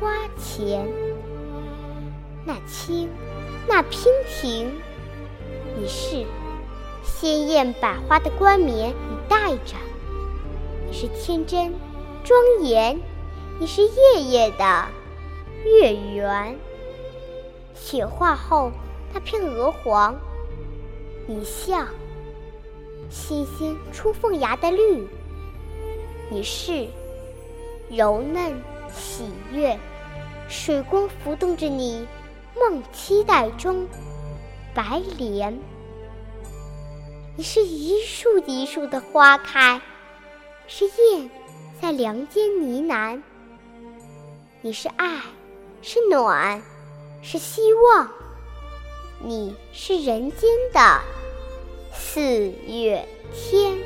花前。那青，那娉婷，你是鲜艳百花的冠冕，你戴着；你是天真庄严，你是夜夜的。月圆，雪化后那片鹅黄，你像新鲜出凤芽的绿。你是柔嫩喜悦，水光浮动着你梦期待中白莲。你是一树一树的花开，是燕在梁间呢喃。你是爱。是暖，是希望。你是人间的四月天。